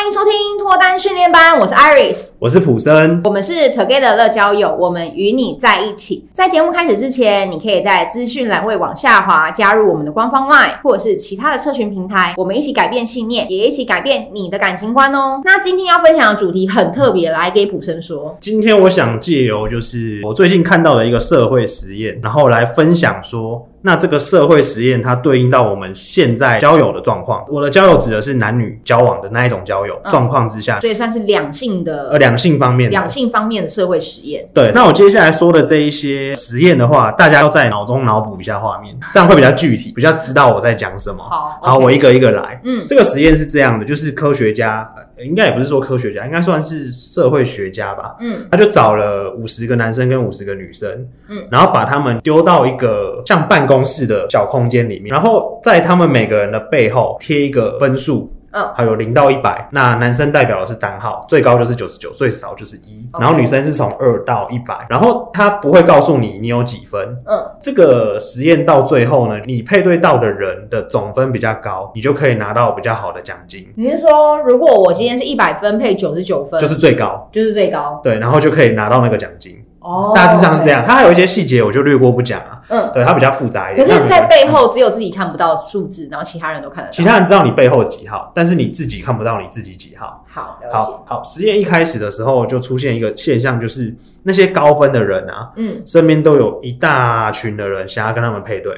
欢迎收听脱单训练班，我是 Iris，我是普森，我们是 Together 乐交友，我们与你在一起。在节目开始之前，你可以在资讯栏位往下滑，加入我们的官方 LINE 或者是其他的社群平台，我们一起改变信念，也一起改变你的感情观哦。那今天要分享的主题很特别，来给普森说。今天我想借由就是我最近看到的一个社会实验，然后来分享说。那这个社会实验，它对应到我们现在交友的状况。我的交友指的是男女交往的那一种交友状况之下，所以算是两性的，呃，两性方面，两性方面的社会实验。对，那我接下来说的这一些实验的话，大家要在脑中脑补一下画面，这样会比较具体，比较知道我在讲什么。好，好，我一个一个来。嗯，这个实验是这样的，就是科学家，应该也不是说科学家，应该算是社会学家吧。嗯，他就找了五十个男生跟五十个女生，嗯，然后把他们丢到一个像办公室的小空间里面，然后在他们每个人的背后贴一个分数，嗯，还有零到一百，那男生代表的是单号，最高就是九十九，最少就是一。然后女生是从二到一百，然后他不会告诉你你有几分，嗯，这个实验到最后呢，你配对到的人的总分比较高，你就可以拿到比较好的奖金。你是说，如果我今天是一百分配九十九分，就是最高，就是最高，对，然后就可以拿到那个奖金。哦，大致上是这样，它还有一些细节，我就略过不讲啊。嗯，对，它比较复杂一点。可是，在背后只有自己看不到数字，然后其他人都看得到。其他人知道你背后几号，但是你自己看不到你自己几号。好，好，好，实验一开始的时候就出现一个现象，就是那些高分的人啊，嗯，身边都有一大群的人想要跟他们配对。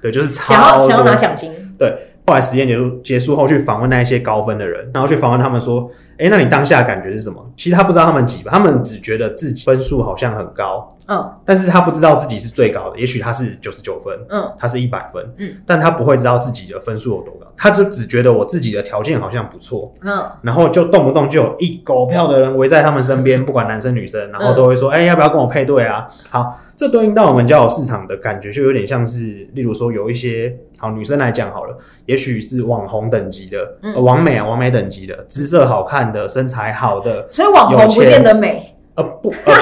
对，就是超 想要想要拿奖金。对。后来实验结束结束后，去访问那一些高分的人，然后去访问他们说：“诶，那你当下的感觉是什么？”其实他不知道他们几分，他们只觉得自己分数好像很高，嗯，但是他不知道自己是最高的，也许他是九十九分，嗯，他是一百分，嗯，但他不会知道自己的分数有多高，他就只觉得我自己的条件好像不错，嗯，然后就动不动就有一狗票的人围在他们身边，不管男生女生，然后都会说：“诶，要不要跟我配对啊？”好，这对应到我们交友市场的感觉，就有点像是，例如说有一些好女生来讲好了，也许是网红。等级的，嗯，呃、网美啊，网美等级的，姿色好看的，身材好的，所以网红不见得美，呃不，呃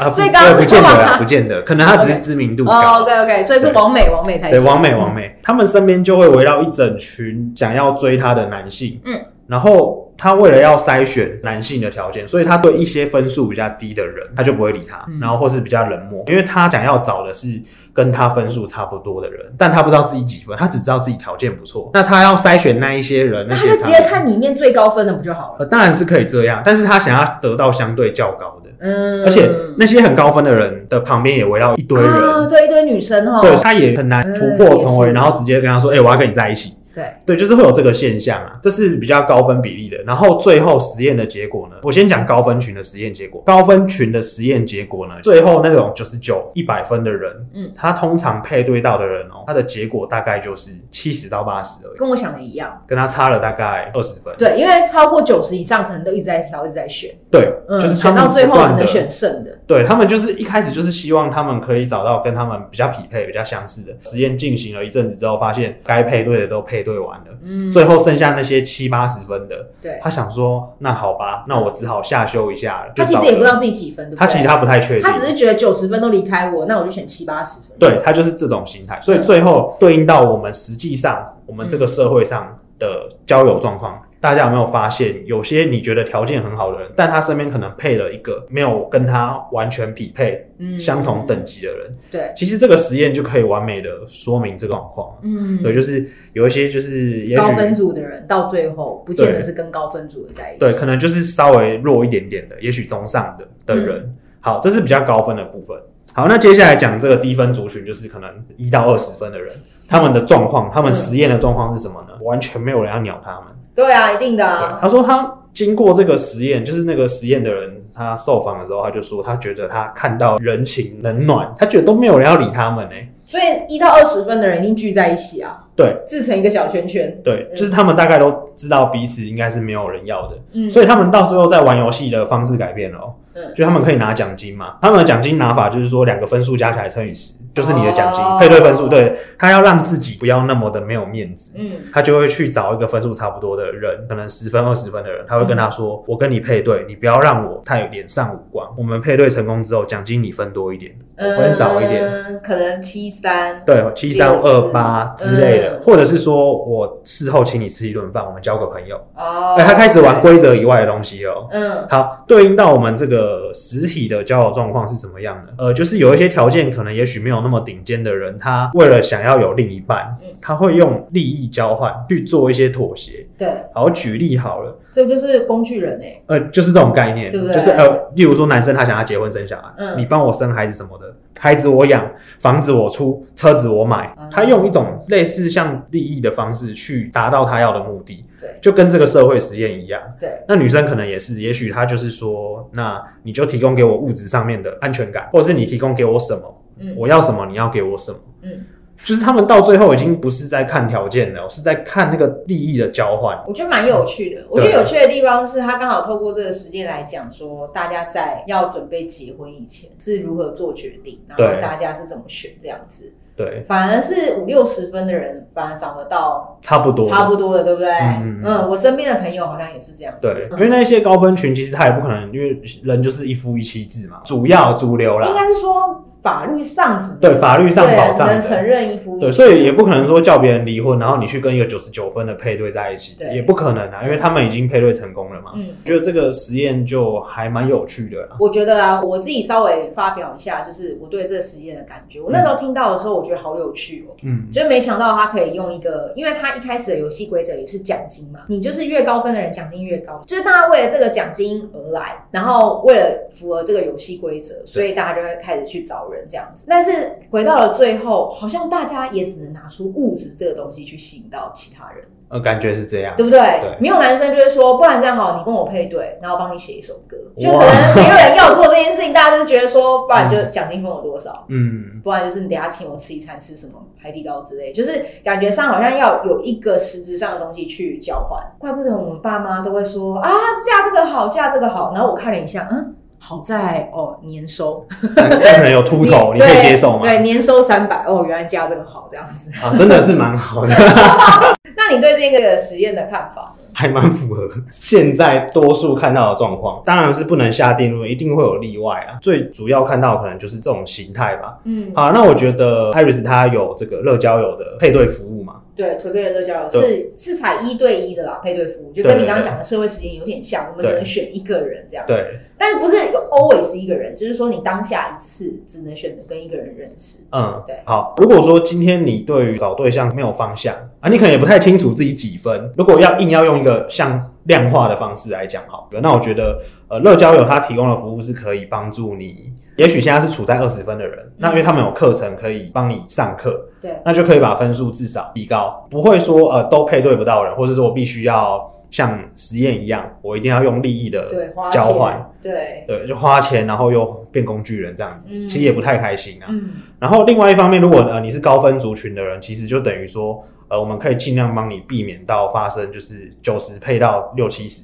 呃、所以刚刚不见得啊，不见得，可能他只是知名度高。哦、OK OK，所以是王美，王美才对，王美，王美，嗯，他们身边就会围绕一整群想要追她的男性，嗯，然后。他为了要筛选男性的条件，所以他对一些分数比较低的人，他就不会理他，然后或是比较冷漠，因为他想要找的是跟他分数差不多的人，但他不知道自己几分，他只知道自己条件不错。那他要筛选那一些人，那些他就直接看里面最高分的不就好了？呃，当然是可以这样，但是他想要得到相对较高的，嗯，而且那些很高分的人的旁边也围绕一堆人，啊，对，一堆女生哈，对，他也很难突破重围，然后直接跟他说，哎、欸，我要跟你在一起。对对，就是会有这个现象啊，这是比较高分比例的。然后最后实验的结果呢，我先讲高分群的实验结果。高分群的实验结果呢，最后那种九十九、一百分的人，嗯，他通常配对到的人哦，他的结果大概就是七十到八十而已，跟我想的一样，跟他差了大概二十分。对，因为超过九十以上，可能都一直在挑，一直在选。对，嗯、就是选到最后只能选剩的。对，他们就是一开始就是希望他们可以找到跟他们比较匹配、比较相似的。实验进行了一阵子之后，发现该配对的都配对完了，嗯。最后剩下那些七八十分的，对，他想说，那好吧，那我只好下修一下了。他其实也不知道自己几分，对不对？他其实他不太确定，他只是觉得九十分都离开我，那我就选七八十分。对，他就是这种心态，所以最后对应到我们实际上我们这个社会上的交友状况。嗯大家有没有发现，有些你觉得条件很好的人，但他身边可能配了一个没有跟他完全匹配、嗯、相同等级的人？对，其实这个实验就可以完美的说明这个状况。嗯，对，就是有一些就是也许高分组的人，到最后不见得是跟高分组的在一起。对，可能就是稍微弱一点点的，也许中上的的人、嗯。好，这是比较高分的部分。好，那接下来讲这个低分族群，就是可能一到二十分的人，他们的状况，他们实验的状况是什么呢？完全没有人要鸟他们。对啊，一定的啊。他说他经过这个实验，就是那个实验的人，他受访的时候，他就说他觉得他看到人情冷暖，他觉得都没有人要理他们呢。所以一到二十分的人一定聚在一起啊，对，自成一个小圈圈。对，就是他们大概都知道彼此应该是没有人要的，嗯，所以他们到时候在玩游戏的方式改变了。嗯，就他们可以拿奖金嘛。他们的奖金拿法就是说，两个分数加起来乘以十，就是你的奖金、哦、配对分数。对，他要让自己不要那么的没有面子，嗯，他就会去找一个分数差不多的人，可能十分二十分的人，他会跟他说：“嗯、我跟你配对，你不要让我太脸上无光。我们配对成功之后，奖金你分多一点，我分少一点，嗯、可能七三，对，七三二八之类的，嗯、或者是说我事后请你吃一顿饭，我们交个朋友。哦，哎，他开始玩规则以外的东西哦。嗯，好，对应到我们这个实体的交友状况是怎么样的？呃，就是有一些条件可能也许没有那么顶尖的人，他为了想要有另一半，嗯、他会用利益交换去做一些妥协。对，好，举例好了，这就是工具人哎。呃，就是这种概念，对不对？就是呃，例如说男生他想要结婚生小孩，嗯，你帮我生孩子什么的，孩子我养，房子我出，车子我买，嗯、他用一种类似像利益的方式去达到他要的目的。对，就跟这个社会实验一样。对，那女生可能也是，也许她就是说，那你就提供给我物质上面的安全感，或者是你提供给我什么，嗯，我要什么，你要给我什么，嗯。就是他们到最后已经不是在看条件了，是在看那个利益的交换。我觉得蛮有趣的。我觉得有趣的地方是他刚好透过这个实践来讲说，大家在要准备结婚以前是如何做决定，然后大家是怎么选这样子。对，反而是五六十分的人反而找得到差不多差不多的，对不对？嗯，嗯，我身边的朋友好像也是这样子。对，因为那些高分群其实他也不可能，因为人就是一夫一妻制嘛，主要主流啦。应该是说。法律上只对法律上保障只能承认一夫一妻，对，所以也不可能说叫别人离婚，然后你去跟一个九十九分的配对在一起，对，也不可能啊，因为他们已经配对成功了嘛。嗯，觉得这个实验就还蛮有趣的。我觉得啊，我自己稍微发表一下，就是我对这个实验的感觉。我那时候听到的时候，我觉得好有趣哦。嗯，就没想到他可以用一个，因为他一开始的游戏规则也是奖金嘛，你就是越高分的人奖金越高，就是大家为了这个奖金而来，然后为了符合这个游戏规则，所以大家就会开始去找人这样子，但是。回到了最后，好像大家也只能拿出物质这个东西去吸引到其他人。呃，感觉是这样，对不对？对，没有男生就会说，不然这样好，你跟我配对，然后帮你写一首歌，就可能没有人要做这件事情，大家就觉得说，不然就奖金分我多少，嗯，不然就是你等下请我吃一餐，吃什么海底捞之类，就是感觉上好像要有一个实质上的东西去交换。怪不得我们爸妈都会说啊，嫁这个好，嫁这个好。然后我看了一下，嗯。好在哦，年收，可能有秃头，你可以接受吗？对，年收三百哦，原来加这个好这样子啊，真的是蛮好的。那你对这个实验的看法？还蛮符合现在多数看到的状况，当然是不能下定论，一定会有例外啊。最主要看到可能就是这种形态吧。嗯，好，那我觉得 Iris 他有这个乐交友的配对服务嘛？对，团队的乐交友是是采一对一的啦，配对服务就跟你刚刚讲的社会实验有点像，我们只能选一个人这样子。对，但是不是 always 一个人，就是说你当下一次只能选择跟一个人认识。嗯，对。好，如果说今天你对于找对象没有方向啊，你可能也不太清楚自己几分，如果要硬要用一个像量化的方式来讲，好，那我觉得，呃，乐交友它提供的服务是可以帮助你，也许现在是处在二十分的人，那因为他们有课程可以帮你上课，对，那就可以把分数至少提高，不会说呃都配对不到人，或者说我必须要像实验一样，我一定要用利益的交换，对。对，就花钱然后又变工具人这样子，嗯、其实也不太开心啊。嗯、然后另外一方面，如果呃你是高分族群的人，其实就等于说。呃，我们可以尽量帮你避免到发生就是九十配到六七十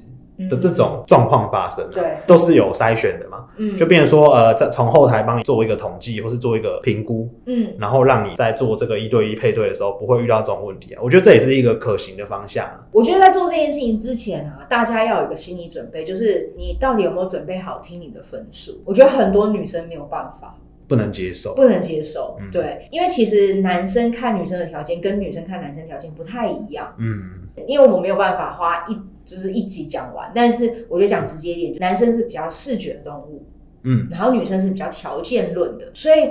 的这种状况发生，对，都是有筛选的嘛，嗯，就变成说，呃，在从后台帮你做一个统计，或是做一个评估，嗯，然后让你在做这个一对一配对的时候不会遇到这种问题啊。我觉得这也是一个可行的方向。我觉得在做这件事情之前啊，大家要有一个心理准备，就是你到底有没有准备好听你的分数？我觉得很多女生没有办法。不能接受，不能接受，嗯、对，因为其实男生看女生的条件跟女生看男生条件不太一样，嗯，因为我们没有办法花一就是一集讲完，但是我觉得讲直接一点，男生是比较视觉的动物，嗯，然后女生是比较条件论的，所以。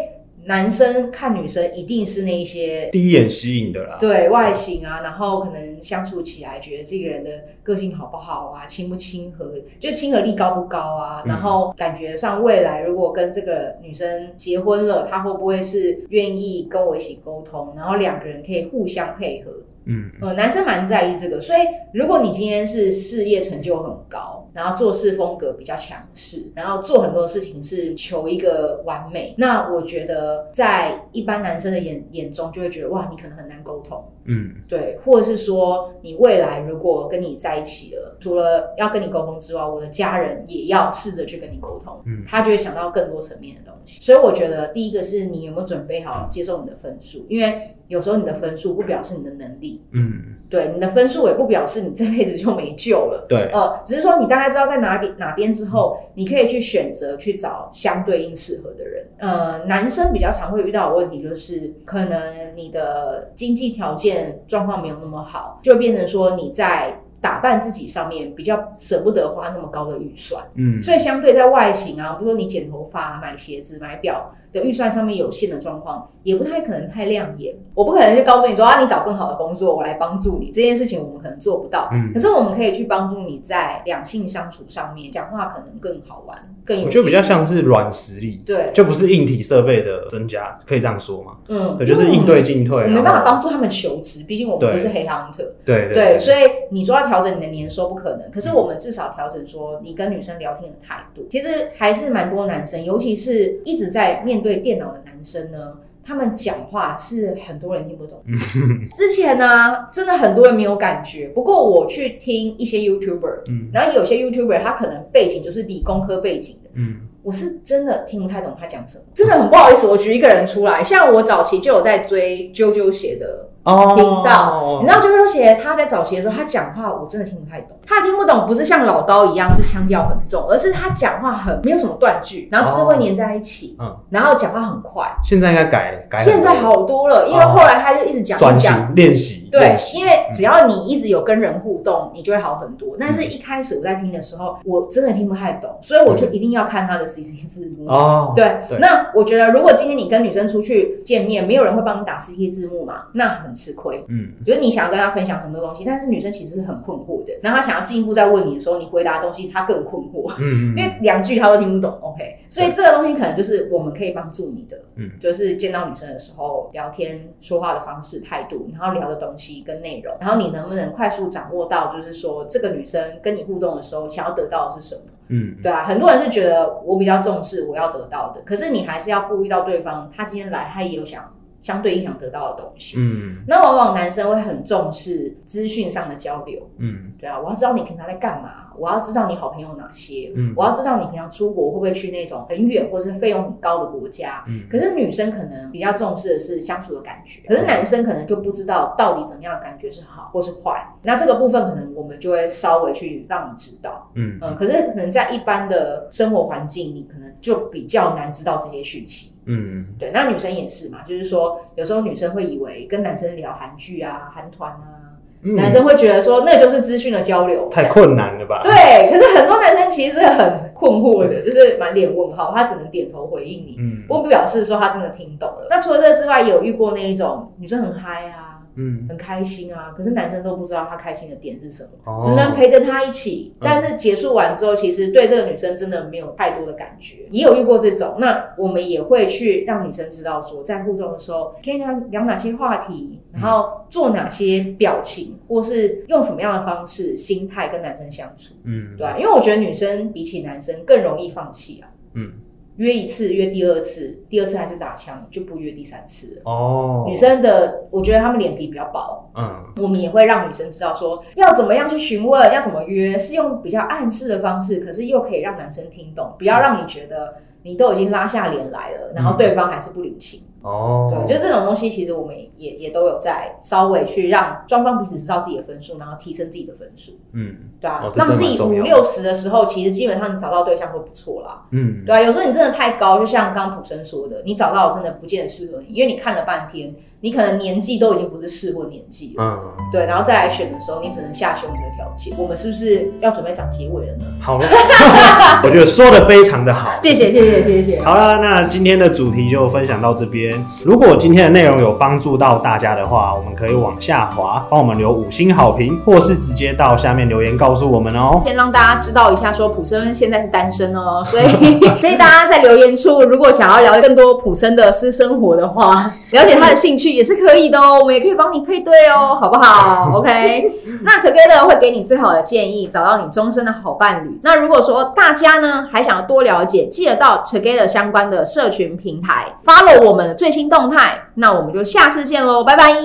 男生看女生一定是那一些第一眼吸引的啦，对外形啊，然后可能相处起来觉得这个人的个性好不好啊，亲不亲和，就亲和力高不高啊，嗯、然后感觉上未来如果跟这个女生结婚了，她会不会是愿意跟我一起沟通，然后两个人可以互相配合。嗯，呃，男生蛮在意这个，所以如果你今天是事业成就很高，然后做事风格比较强势，然后做很多事情是求一个完美，那我觉得在一般男生的眼眼中就会觉得哇，你可能很难沟通。嗯，对，或者是说你未来如果跟你在一起了，除了要跟你沟通之外，我的家人也要试着去跟你沟通。嗯，他就会想到更多层面的东西。所以我觉得第一个是你有没有准备好接受你的分数，因为有时候你的分数不表示你的能力。嗯，对，你的分数也不表示你这辈子就没救了。对，呃，只是说你大概知道在哪边哪边之后，你可以去选择去找相对应适合的人。呃，男生比较常会遇到的问题就是，可能你的经济条件状况没有那么好，就变成说你在打扮自己上面比较舍不得花那么高的预算。嗯，所以相对在外形啊，比如说你剪头发、买鞋子、买表。的预算上面有限的状况，也不太可能太亮眼。我不可能就告诉你说啊，你找更好的工作，我来帮助你这件事情，我们可能做不到。嗯，可是我们可以去帮助你在两性相处上面，讲话可能更好玩，更有趣。我觉得比较像是软实力，对，就不是硬体设备的增加，可以这样说吗？嗯，对，就是应对进退。我没办法帮助他们求职，毕竟我们不是黑 hunter。对对，对，所以你说要调整你的年收不可能，可是我们至少调整说你跟女生聊天的态度。其实还是蛮多男生，尤其是一直在面对电脑的男生。呢，他们讲话是很多人听不懂。之前呢，真的很多人没有感觉。不过我去听一些 YouTuber，嗯，然后有些 YouTuber 他可能背景就是理工科背景的，嗯，我是真的听不太懂他讲什么，真的很不好意思。我举一个人出来，像我早期就有在追啾啾写的。听到，你知道啾啾鞋他在早期的时候，他讲话我真的听不太懂。他听不懂不是像老高一样是腔调很重，而是他讲话很没有什么断句，然后字会粘在一起，嗯，然后讲话很快。现在应该改改，现在好多了，因为后来他就一直讲转型练习，对，因为只要你一直有跟人互动，你就会好很多。但是一开始我在听的时候，我真的听不太懂，所以我就一定要看他的 CC 字幕。哦，对，那我觉得如果今天你跟女生出去见面，没有人会帮你打 CC 字幕嘛，那很吃亏。嗯。就是你想要跟他分享很多东西，但是女生其实是很困惑的。然后她想要进一步再问你的时候，你回答的东西她更困惑，嗯，因为两句她都听不懂。OK，所以这个东西可能就是我们可以帮助你的，嗯，就是见到女生的时候聊天说话的方式、态度，然后聊的东西跟内容，然后你能不能快速掌握到，就是说这个女生跟你互动的时候想要得到的是什么？嗯，对啊，很多人是觉得我比较重视我要得到的，可是你还是要顾虑到对方，他今天来他也有想。相对应想得到的东西，嗯，那往往男生会很重视资讯上的交流，嗯，对啊，我要知道你平常在干嘛，我要知道你好朋友哪些，嗯，我要知道你平常出国会不会去那种很远或是费用很高的国家，嗯，可是女生可能比较重视的是相处的感觉，可是男生可能就不知道到底怎么样的感觉是好或是坏，那这个部分可能我们就会稍微去让你知道，嗯。嗯，可是可能在一般的生活环境你，可能就比较难知道这些讯息。嗯，对，那女生也是嘛，就是说，有时候女生会以为跟男生聊韩剧啊、韩团啊，嗯、男生会觉得说那就是资讯的交流，太困难了吧？对，可是很多男生其实是很困惑的，就是满脸问号，他只能点头回应你，嗯，不表示说他真的听懂了。那除了这之外，也有遇过那一种女生很嗨啊。嗯，很开心啊，可是男生都不知道他开心的点是什么，哦、只能陪着他一起。但是结束完之后，其实对这个女生真的没有太多的感觉。也有遇过这种，那我们也会去让女生知道说，在互动的时候可以聊聊哪些话题，然后做哪些表情，或是用什么样的方式、心态跟男生相处。嗯，对，因为我觉得女生比起男生更容易放弃啊。嗯。约一次，约第二次，第二次还是打枪，就不约第三次了。哦，女生的，我觉得她们脸皮比较薄。嗯，我们也会让女生知道说，要怎么样去询问，要怎么约，是用比较暗示的方式，可是又可以让男生听懂，不要让你觉得你都已经拉下脸来了，然后对方还是不领情。哦，对，就这种东西，其实我们也也都有在稍微去让双方彼此知道自己的分数，然后提升自己的分数。嗯，对啊，让自己五六十的时候，其实基本上你找到对象会不错啦。嗯，对啊，有时候你真的太高，就像刚刚普生说的，你找到真的不见得适合你，因为你看了半天。你可能年纪都已经不是适婚年纪了，嗯，对，然后再来选的时候，你只能下修你的条件。我们是不是要准备讲结尾了呢？好了，我觉得说的非常的好，谢谢谢谢谢谢。好了，那今天的主题就分享到这边。如果今天的内容有帮助到大家的话，我们可以往下滑，帮我们留五星好评，或是直接到下面留言告诉我们哦。先让大家知道一下，说普生现在是单身哦，所以 所以大家在留言处如果想要了解更多普生的私生活的话，了解他的兴趣。趣也是可以的哦，我们也可以帮你配对哦，好不好？OK，那 Together 会给你最好的建议，找到你终身的好伴侣。那如果说大家呢还想要多了解，记得到 Together 相关的社群平台 follow 我们的最新动态。那我们就下次见喽，拜拜。